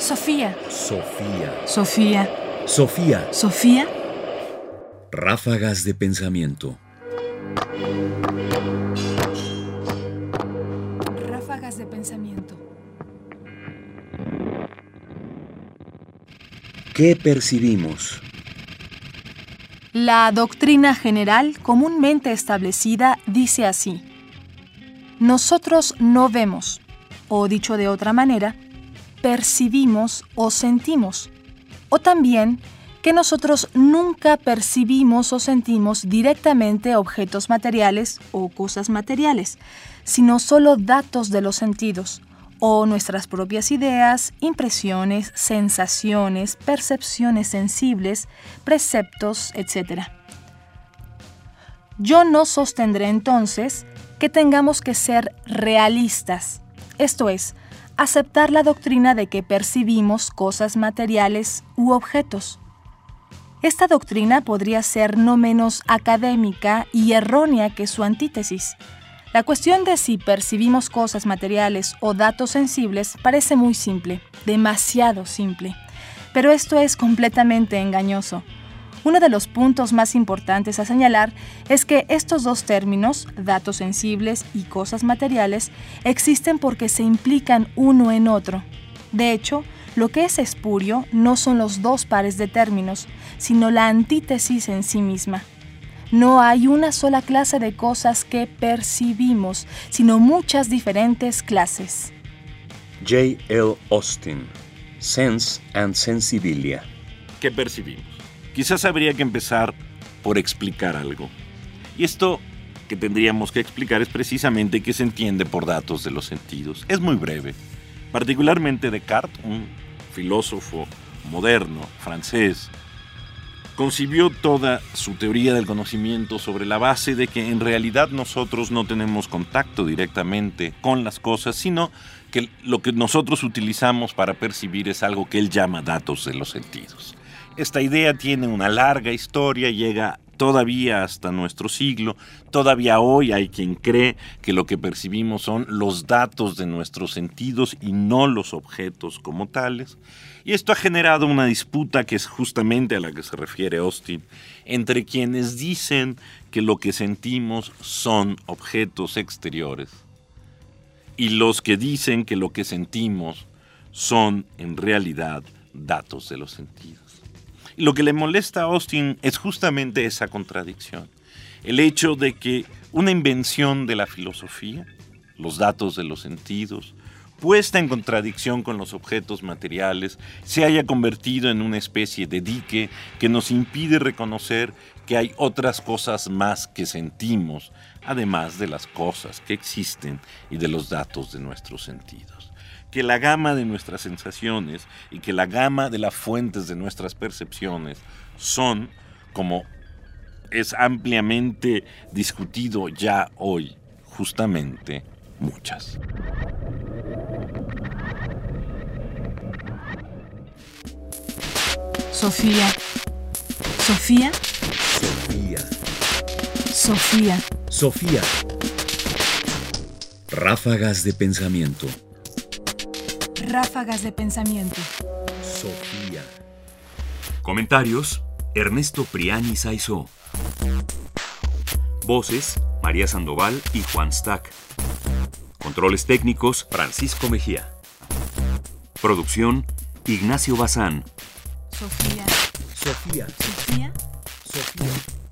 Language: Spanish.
Sofía. Sofía. Sofía. Sofía. Sofía. Ráfagas de pensamiento. Ráfagas de pensamiento. ¿Qué percibimos? La doctrina general comúnmente establecida dice así. Nosotros no vemos, o dicho de otra manera, percibimos o sentimos, o también que nosotros nunca percibimos o sentimos directamente objetos materiales o cosas materiales, sino solo datos de los sentidos, o nuestras propias ideas, impresiones, sensaciones, percepciones sensibles, preceptos, etc. Yo no sostendré entonces que tengamos que ser realistas, esto es, aceptar la doctrina de que percibimos cosas materiales u objetos. Esta doctrina podría ser no menos académica y errónea que su antítesis. La cuestión de si percibimos cosas materiales o datos sensibles parece muy simple, demasiado simple, pero esto es completamente engañoso. Uno de los puntos más importantes a señalar es que estos dos términos, datos sensibles y cosas materiales, existen porque se implican uno en otro. De hecho, lo que es espurio no son los dos pares de términos, sino la antítesis en sí misma. No hay una sola clase de cosas que percibimos, sino muchas diferentes clases. J. L. Austin. Sense and Sensibilia. ¿Qué percibimos? Quizás habría que empezar por explicar algo. Y esto que tendríamos que explicar es precisamente qué se entiende por datos de los sentidos. Es muy breve. Particularmente Descartes, un filósofo moderno francés, concibió toda su teoría del conocimiento sobre la base de que en realidad nosotros no tenemos contacto directamente con las cosas, sino que lo que nosotros utilizamos para percibir es algo que él llama datos de los sentidos. Esta idea tiene una larga historia, llega todavía hasta nuestro siglo, todavía hoy hay quien cree que lo que percibimos son los datos de nuestros sentidos y no los objetos como tales. Y esto ha generado una disputa que es justamente a la que se refiere Austin, entre quienes dicen que lo que sentimos son objetos exteriores y los que dicen que lo que sentimos son en realidad datos de los sentidos. Lo que le molesta a Austin es justamente esa contradicción, el hecho de que una invención de la filosofía, los datos de los sentidos, puesta en contradicción con los objetos materiales, se haya convertido en una especie de dique que nos impide reconocer que hay otras cosas más que sentimos, además de las cosas que existen y de los datos de nuestros sentidos. Que la gama de nuestras sensaciones y que la gama de las fuentes de nuestras percepciones son, como es ampliamente discutido ya hoy, justamente muchas. Sofía. Sofía. Sofía. Sofía. Sofía. Ráfagas de pensamiento. Ráfagas de pensamiento. Sofía. Comentarios: Ernesto Priani Saizó. Voces: María Sandoval y Juan Stack. Controles técnicos: Francisco Mejía. Producción: Ignacio Bazán. Sofía. Sofía. Sofía. Sofía.